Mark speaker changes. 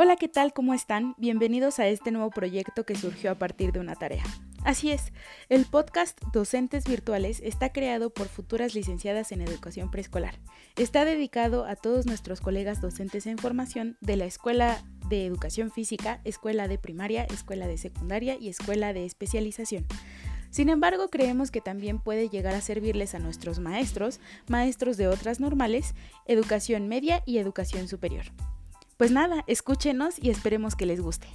Speaker 1: Hola, ¿qué tal? ¿Cómo están? Bienvenidos a este nuevo proyecto que surgió a partir de una tarea. Así es, el podcast Docentes Virtuales está creado por futuras licenciadas en educación preescolar. Está dedicado a todos nuestros colegas docentes en formación de la Escuela de Educación Física, Escuela de Primaria, Escuela de Secundaria y Escuela de Especialización. Sin embargo, creemos que también puede llegar a servirles a nuestros maestros, maestros de otras normales, educación media y educación superior. Pues nada, escúchenos y esperemos que les guste.